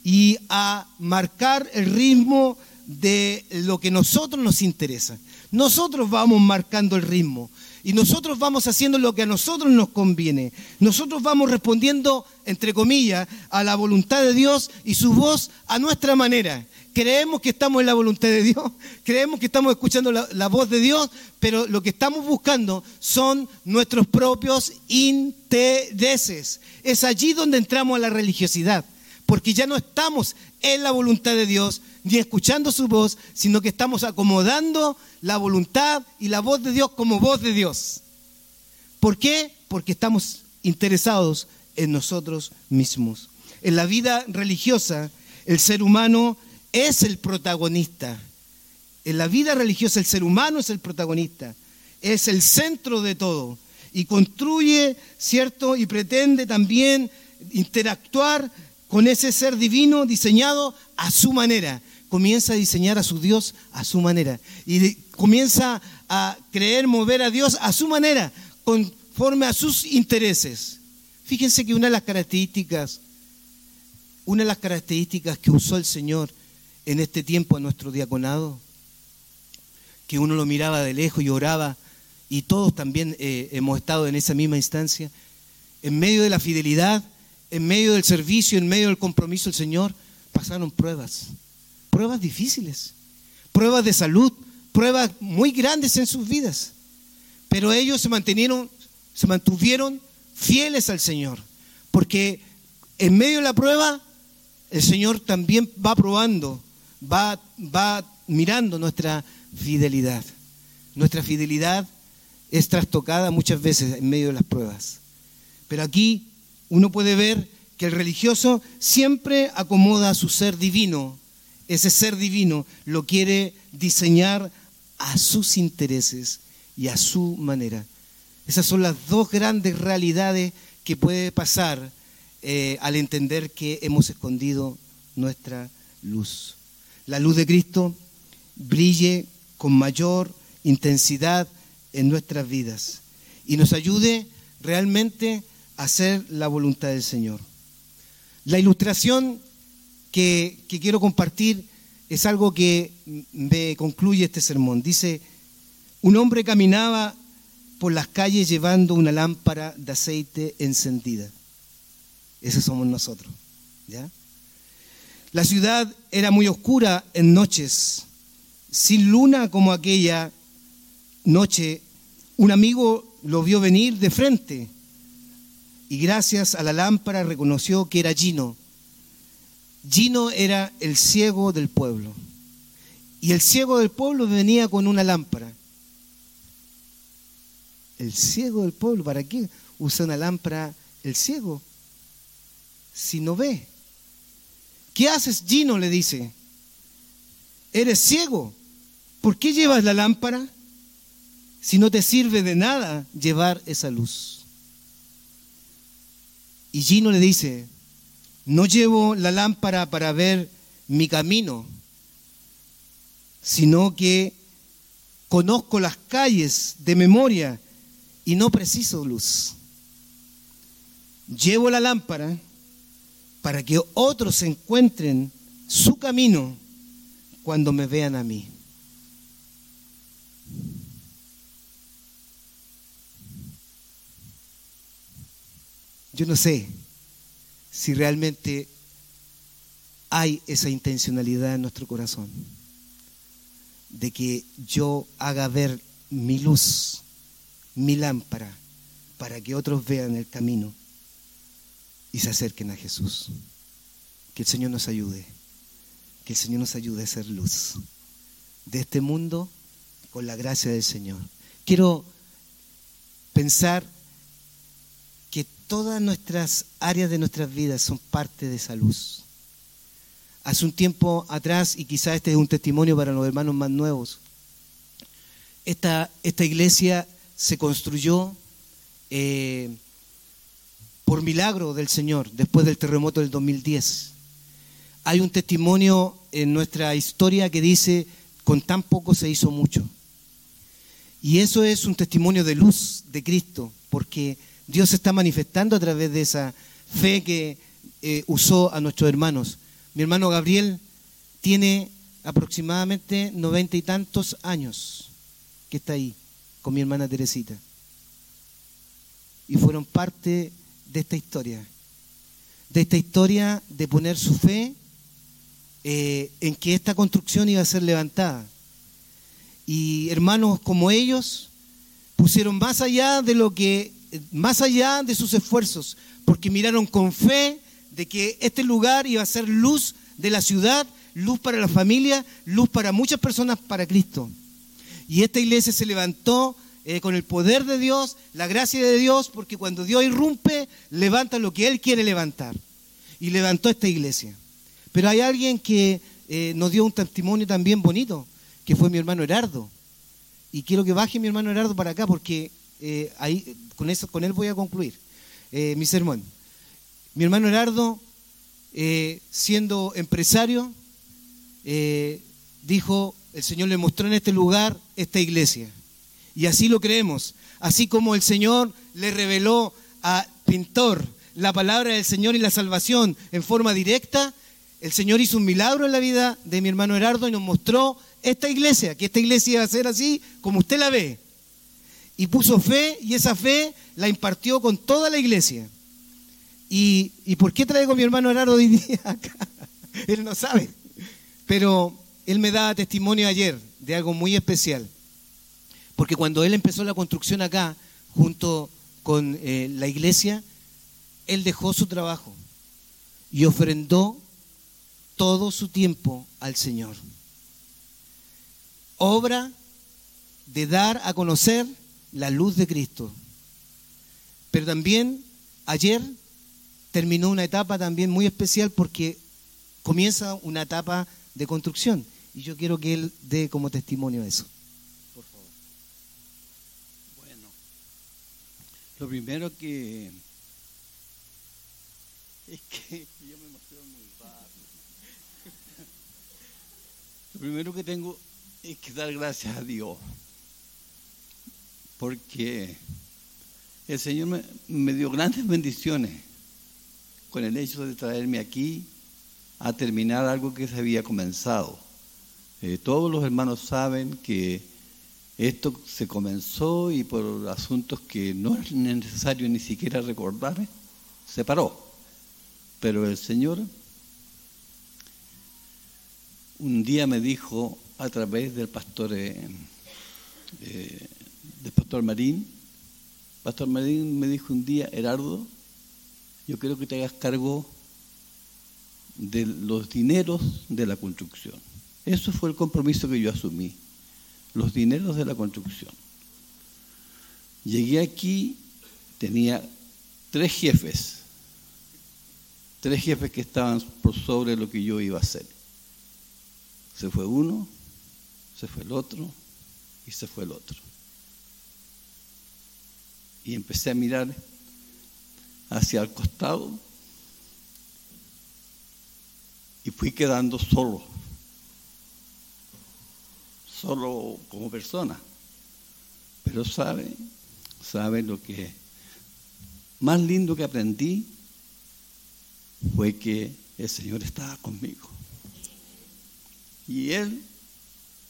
y a marcar el ritmo de lo que nosotros nos interesa. Nosotros vamos marcando el ritmo y nosotros vamos haciendo lo que a nosotros nos conviene. Nosotros vamos respondiendo, entre comillas, a la voluntad de Dios y su voz a nuestra manera. Creemos que estamos en la voluntad de Dios, <laughs> creemos que estamos escuchando la, la voz de Dios, pero lo que estamos buscando son nuestros propios intereses. Es allí donde entramos a la religiosidad porque ya no estamos en la voluntad de Dios ni escuchando su voz, sino que estamos acomodando la voluntad y la voz de Dios como voz de Dios. ¿Por qué? Porque estamos interesados en nosotros mismos. En la vida religiosa, el ser humano es el protagonista. En la vida religiosa, el ser humano es el protagonista. Es el centro de todo. Y construye, ¿cierto? Y pretende también interactuar con ese ser divino diseñado a su manera. Comienza a diseñar a su Dios a su manera. Y comienza a creer, mover a Dios a su manera, conforme a sus intereses. Fíjense que una de las características, una de las características que usó el Señor en este tiempo a nuestro diaconado, que uno lo miraba de lejos y oraba, y todos también eh, hemos estado en esa misma instancia, en medio de la fidelidad, en medio del servicio, en medio del compromiso del Señor, pasaron pruebas, pruebas difíciles, pruebas de salud, pruebas muy grandes en sus vidas. Pero ellos se mantuvieron, fieles al Señor, porque en medio de la prueba el Señor también va probando, va, va mirando nuestra fidelidad. Nuestra fidelidad es trastocada muchas veces en medio de las pruebas. Pero aquí uno puede ver que el religioso siempre acomoda su ser divino. Ese ser divino lo quiere diseñar a sus intereses y a su manera. Esas son las dos grandes realidades que puede pasar eh, al entender que hemos escondido nuestra luz. La luz de Cristo brille con mayor intensidad en nuestras vidas y nos ayude realmente hacer la voluntad del Señor. La ilustración que, quiero compartir es algo que me concluye este sermón. Dice, un hombre caminaba por las calles llevando una lámpara de aceite encendida. Ese somos nosotros. ¿ya? La ciudad era muy oscura en noches, sin luna como aquella noche. Un amigo lo vio venir de frente y gracias a la lámpara reconoció que era Gino. Gino era el ciego del pueblo. Y el ciego del pueblo venía con una lámpara. El ciego del pueblo, ¿para qué usa una lámpara el ciego? Si no ve. ¿Qué haces, Gino? le dice. Eres ciego. ¿Por qué llevas la lámpara si no te sirve de nada llevar esa luz? Y Gino le dice, no llevo la lámpara para ver mi camino, sino que conozco las calles de memoria y no preciso luz. Llevo la lámpara para que otros encuentren su camino cuando me vean a mí. Yo no sé si realmente hay esa intencionalidad en nuestro corazón de que yo haga ver mi luz, mi lámpara, para que otros vean el camino y se acerquen a Jesús. Que el Señor nos ayude, que el Señor nos ayude a ser luz de este mundo con la gracia del Señor. Quiero pensar todas nuestras áreas de nuestras vidas son parte de esa luz. Hace un tiempo atrás, y quizás este es un testimonio para los hermanos más nuevos, esta, esta iglesia se construyó eh, por milagro del Señor después del terremoto del 2010. Hay un testimonio en nuestra historia que dice, con tan poco se hizo mucho. Y eso es un testimonio de luz de Cristo, porque Dios se está manifestando a través de esa fe que eh, usó a nuestros hermanos. Mi hermano Gabriel tiene aproximadamente noventa y tantos años que está ahí con mi hermana Teresita. Y fueron parte de esta historia, de esta historia de poner su fe eh, en que esta construcción iba a ser levantada. Y hermanos como ellos pusieron más allá de lo que, más allá de sus esfuerzos, porque miraron con fe de que este lugar iba a ser luz de la ciudad, luz para la familia, luz para muchas personas para Cristo. Y esta iglesia se levantó eh, con el poder de Dios, la gracia de Dios, porque cuando Dios irrumpe, levanta lo que Él quiere levantar. Y levantó esta iglesia. Pero hay alguien que eh, nos dio un testimonio también bonito, que fue mi hermano Herardo. Y quiero que baje mi hermano Herardo para acá, porque eh, ahí, con, eso, con él voy a concluir mi sermón. Mi hermano Herardo, eh, siendo empresario, eh, dijo, el Señor le mostró en este lugar esta iglesia. Y así lo creemos. Así como el Señor le reveló a Pintor la palabra del Señor y la salvación en forma directa, el Señor hizo un milagro en la vida de mi hermano Herardo y nos mostró esta iglesia, que esta iglesia iba a ser así como usted la ve. Y puso fe y esa fe la impartió con toda la iglesia. ¿Y, por qué traigo a mi hermano Herardo hoy día <laughs> acá? Él no sabe. Pero él me daba testimonio ayer de algo muy especial. Porque cuando él empezó la construcción acá, junto con eh, la iglesia, él dejó su trabajo y ofrendó todo su tiempo al Señor. Obra de dar a conocer la luz de Cristo. Pero también ayer terminó una etapa también muy especial porque comienza una etapa de construcción. Y yo quiero que él dé como testimonio eso. Por favor. Bueno, lo primero que es que <laughs> yo me emociono muy rápido. <laughs> Lo primero que tengo es que dar gracias a Dios. Porque el Señor me, dio grandes bendiciones con el hecho de traerme aquí a terminar algo que se había comenzado. Eh, todos los hermanos saben que esto se comenzó y por asuntos que no es necesario ni siquiera recordar, se paró. Pero el Señor un día me dijo a través del pastor, eh, eh, del pastor Marín, Pastor Marín me dijo un día, Herardo, yo quiero que te hagas cargo de los dineros de la construcción. Eso fue el compromiso que yo asumí, los dineros de la construcción. Llegué aquí, tenía tres jefes, tres jefes que estaban por sobre lo que yo iba a hacer. Se fue uno, se fue el otro y se fue el otro. Y empecé a mirar hacia el costado y fui quedando solo, solo como persona. Pero sabe, sabe lo que más lindo que aprendí fue que el Señor estaba conmigo. Y él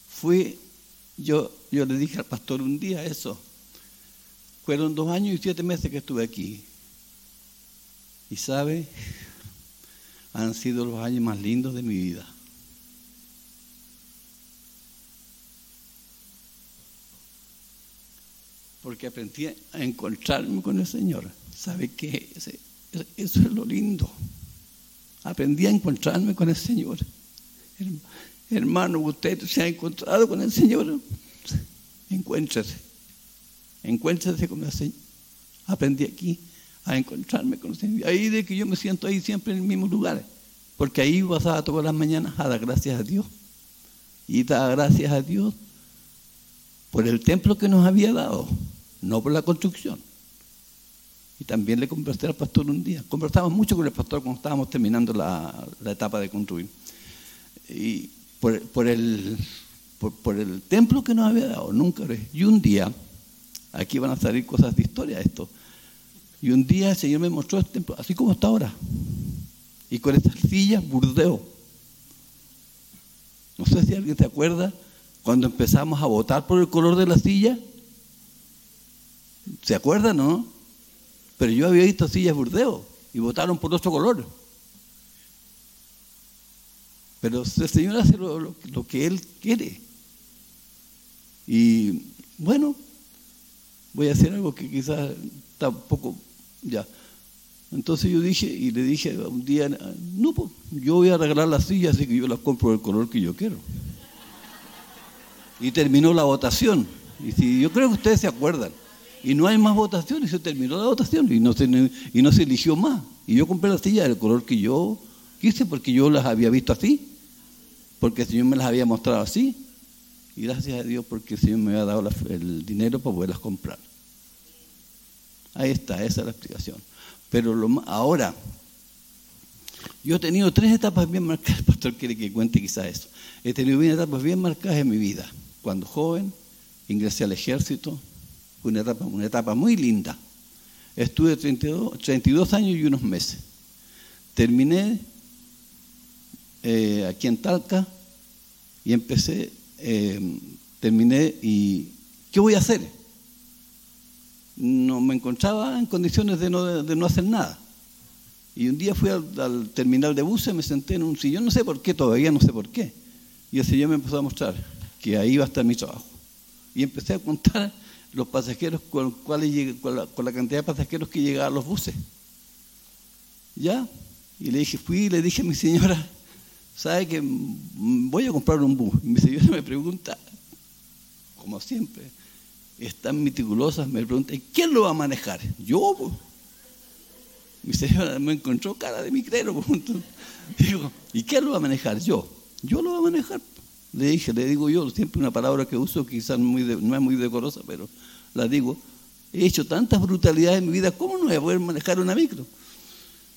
fue, yo, yo le dije al pastor un día eso, fueron dos años y siete meses que estuve aquí. Y sabe, han sido los años más lindos de mi vida. porque aprendí a encontrarme con el Señor. ¿Sabe qué? Eso es lo lindo. Aprendí a encontrarme con el Señor. Hermano, usted se ha encontrado con el Señor. Encuéntrese. Encuéntrese con el Señor. Aprendí aquí a encontrarme con el Señor. Ahí de que yo me siento ahí siempre en el mismo lugar. Porque ahí pasaba todas las mañanas a dar gracias a Dios. Y dar gracias a Dios por el templo que nos había dado, no por la construcción. Y también le conversé al pastor un día. Conversamos mucho con el pastor cuando estábamos terminando la, etapa de construir. Y por, el, por, el templo que nos había dado, nunca. Y un día, aquí van a salir cosas de historia esto. Y un día el Señor me mostró este templo, así como está ahora. Y con estas sillas burdeo. No sé si alguien se acuerda cuando empezamos a votar por el color de la silla. ¿Se acuerdan, no? Pero yo había visto sillas burdeo y votaron por otro color. Pero el Señor hace lo, que Él quiere. Y bueno, voy a hacer algo que quizás está un poco ya. Entonces yo dije, y le dije un día, no, pues, yo voy a regalar las sillas, así que yo las compro del color que yo quiero. Y terminó la votación. Y si, yo creo que ustedes se acuerdan y no hay más votación y se terminó la votación y no se, y no se eligió más. Y yo compré las sillas del color que yo quise porque yo las había visto así, porque el Señor me las había mostrado así. Y gracias a Dios porque el Señor me había dado el dinero para poderlas comprar. Ahí está, esa es la explicación. Pero ahora, yo he tenido tres etapas bien marcadas, <laughs> el pastor quiere que cuente quizás eso. He tenido bien etapas bien marcadas en mi vida. Cuando joven, ingresé al ejército, una etapa, una etapa muy linda. Estuve 32, 32 años y unos meses. Terminé eh, aquí en Talca y empecé, eh, terminé y ¿qué voy a hacer? No me encontraba en condiciones de no, de no hacer nada. Y un día fui al, terminal de buses, me senté en un sillón, no sé por qué, todavía no sé por qué. Y el señor me empezó a mostrar que ahí iba a estar mi trabajo. Y empecé a contar los pasajeros con, cuáles, con, la, con la cantidad de pasajeros que llegaban a los buses. ¿Ya? Y le dije, fui y le dije a mi señora, ¿sabe que voy a comprar un bus? Y mi señora me pregunta, como siempre, están meticulosas, me pregunta, ¿quién lo va a manejar? Yo. Mi señora me encontró cara de mi crero. Digo, ¿y quién lo va a manejar? Yo. Yo lo voy a manejar. Le dije, le digo yo, siempre una palabra que uso, quizás no es muy decorosa, pero la digo. He hecho tantas brutalidades en mi vida, ¿cómo no voy a poder manejar una micro?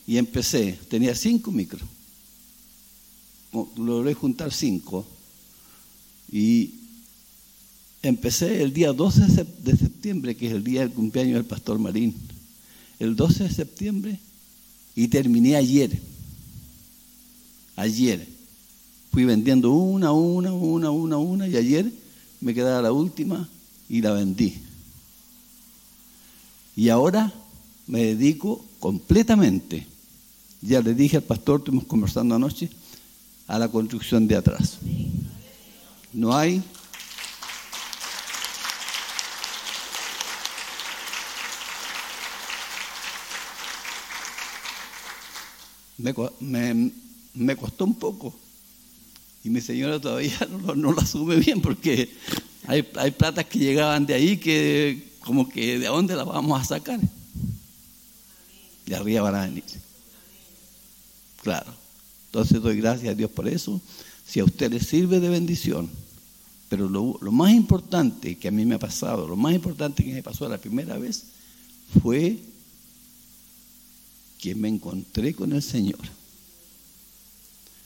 Y empecé, tenía cinco micros. Logré juntar cinco. Y empecé el día 12 de septiembre, que es el día del cumpleaños del pastor Marín. El 12 de septiembre y terminé ayer. Ayer. Fui vendiendo una, una, una, una, una y ayer me quedaba la última y la vendí. Y ahora me dedico completamente, ya le dije al pastor, estuvimos conversando anoche, a la construcción de atrás. No hay me, me, costó un poco y mi señora todavía <laughs> no, no lo asume bien porque hay, hay platas que llegaban de ahí que como que de dónde las vamos a sacar. De arriba van a venir. Claro. Entonces doy gracias a Dios por eso. Si a usted le sirve de bendición. Pero lo, más importante que a mí me ha pasado, lo más importante que me pasó la primera vez fue que me encontré con el Señor.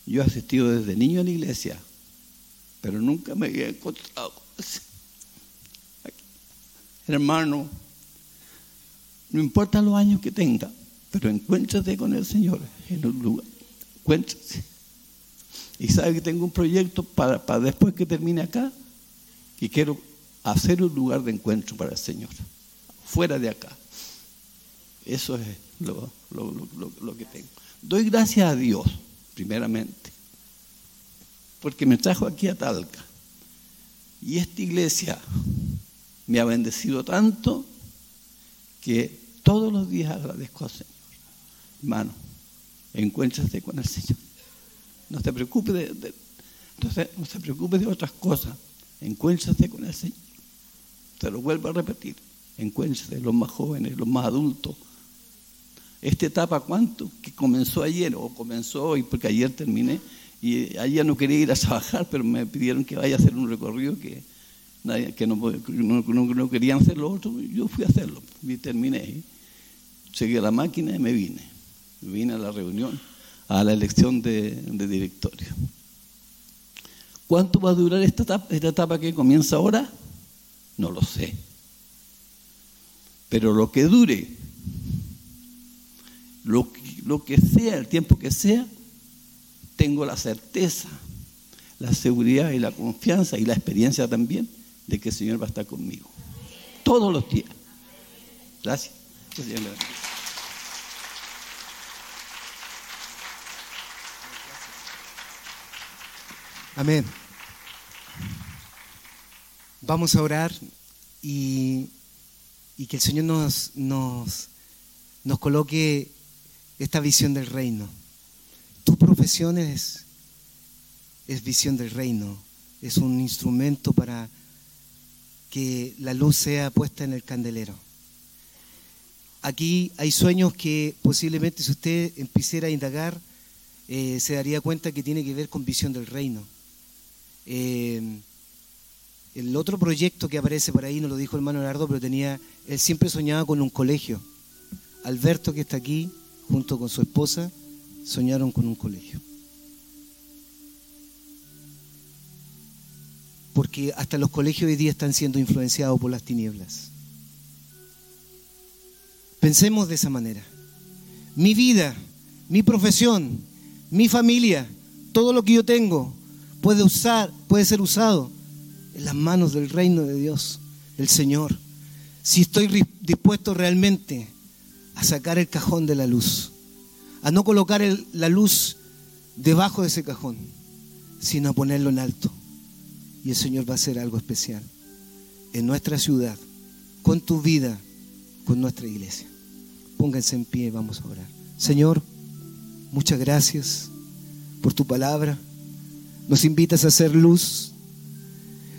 Yo he asistido desde niño a la iglesia, pero nunca me había encontrado con Hermano, no importa los años que tenga, pero encuéntrate con el Señor en un lugar. Encuéntrate. Y sabe que tengo un proyecto para, para después que termine acá y quiero hacer un lugar de encuentro para el Señor, fuera de acá. Eso es lo, lo que tengo. Doy gracias a Dios primeramente, porque me trajo aquí a Talca. Y esta iglesia me ha bendecido tanto que todos los días agradezco al Señor. Hermano, encuéntrate con el Señor. No te preocupes de, no se preocupe de otras cosas. Encuéntrate con el Señor. Te lo vuelvo a repetir. Encuéntrate los más jóvenes, los más adultos. Esta etapa, ¿cuánto? Que comenzó ayer o comenzó hoy, porque ayer terminé y ayer no quería ir a trabajar, pero me pidieron que vaya a hacer un recorrido que, nadie, que no, no, querían hacer lo otro. Yo fui a hacerlo y terminé. Seguí a la máquina y me vine. Vine a la reunión, a la elección de, directorio. ¿Cuánto va a durar esta etapa, esta etapa que comienza ahora? No lo sé. Pero lo que dure, lo, lo que sea, el tiempo que sea, tengo la certeza, la seguridad y la confianza y la experiencia también de que el Señor va a estar conmigo. Todos los días. Gracias. Amén. Vamos a orar y, que el Señor nos, nos, nos coloque esta visión del reino. Tu profesión es, es visión del reino, es un instrumento para que la luz sea puesta en el candelero. Aquí hay sueños que posiblemente si usted empezara a indagar, eh, se daría cuenta que tiene que ver con visión del reino. Eh, el otro proyecto que aparece por ahí, no lo dijo el hermano Leonardo, pero tenía, él siempre soñaba con un colegio. Alberto, que está aquí, junto con su esposa, soñaron con un colegio. Porque hasta los colegios hoy día están siendo influenciados por las tinieblas. Pensemos de esa manera. Mi vida, mi profesión, mi familia, todo lo que yo tengo, puede, usar, puede ser usado en las manos del reino de Dios, el Señor. Si estoy dispuesto realmente a sacar el cajón de la luz, a no colocar la luz debajo de ese cajón, sino a ponerlo en alto. Y el Señor va a hacer algo especial en nuestra ciudad, con tu vida, con nuestra iglesia. Pónganse en pie, vamos a orar. Señor, muchas gracias por tu palabra. Nos invitas a hacer luz.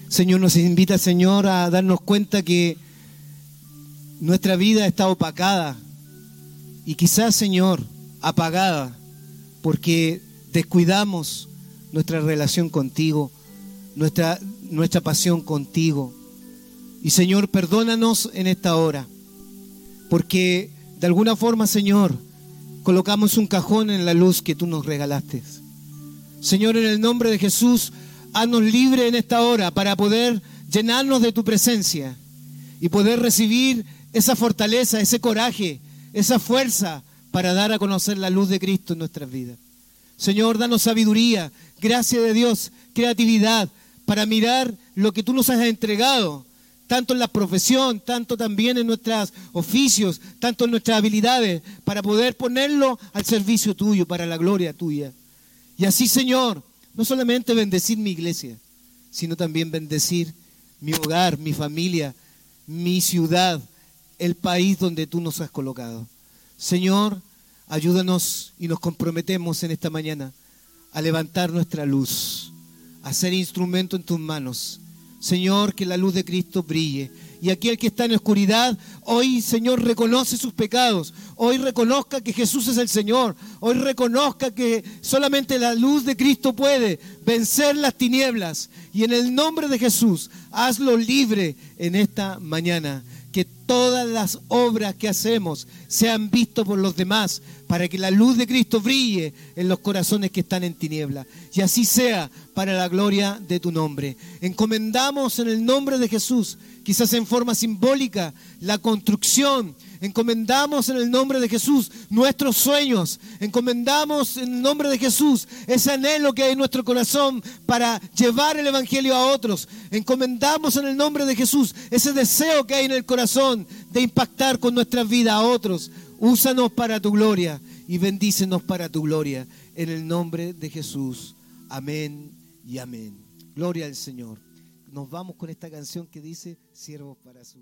Señor, nos invita, Señor, a darnos cuenta que nuestra vida está opacada y quizás, Señor, apagada porque descuidamos nuestra relación contigo, nuestra, nuestra pasión contigo. Y Señor, perdónanos en esta hora, porque de alguna forma, Señor, colocamos un cajón en la luz que tú nos regalaste. Señor, en el nombre de Jesús, haznos libre en esta hora para poder llenarnos de tu presencia y poder recibir esa fortaleza, ese coraje, esa fuerza para dar a conocer la luz de Cristo en nuestras vidas. Señor, danos sabiduría, gracia de Dios, creatividad para mirar lo que tú nos has entregado, tanto en la profesión, tanto también en nuestros oficios, tanto en nuestras habilidades, para poder ponerlo al servicio tuyo, para la gloria tuya. Y así, Señor, no solamente bendecir mi iglesia, sino también bendecir mi hogar, mi familia, mi ciudad, el país donde tú nos has colocado. Señor, ayúdanos y nos comprometemos en esta mañana a levantar nuestra luz, a ser instrumento en tus manos. Señor, que la luz de Cristo brille y aquel que está en oscuridad, hoy Señor reconoce sus pecados, hoy reconozca que Jesús es el Señor, hoy reconozca que solamente la luz de Cristo puede vencer las tinieblas y en el nombre de Jesús hazlo libre en esta mañana que todas las obras que hacemos sean vistas por los demás, para que la luz de Cristo brille en los corazones que están en tiniebla. Y así sea para la gloria de tu nombre. Encomendamos en el nombre de Jesús, quizás en forma simbólica, la construcción Encomendamos en el nombre de Jesús nuestros sueños. Encomendamos en el nombre de Jesús ese anhelo que hay en nuestro corazón para llevar el Evangelio a otros. Encomendamos en el nombre de Jesús ese deseo que hay en el corazón de impactar con nuestra vida a otros. Úsanos para tu gloria y bendícenos para tu gloria. En el nombre de Jesús. Amén y amén. Gloria al Señor. Nos vamos con esta canción que dice Siervos para su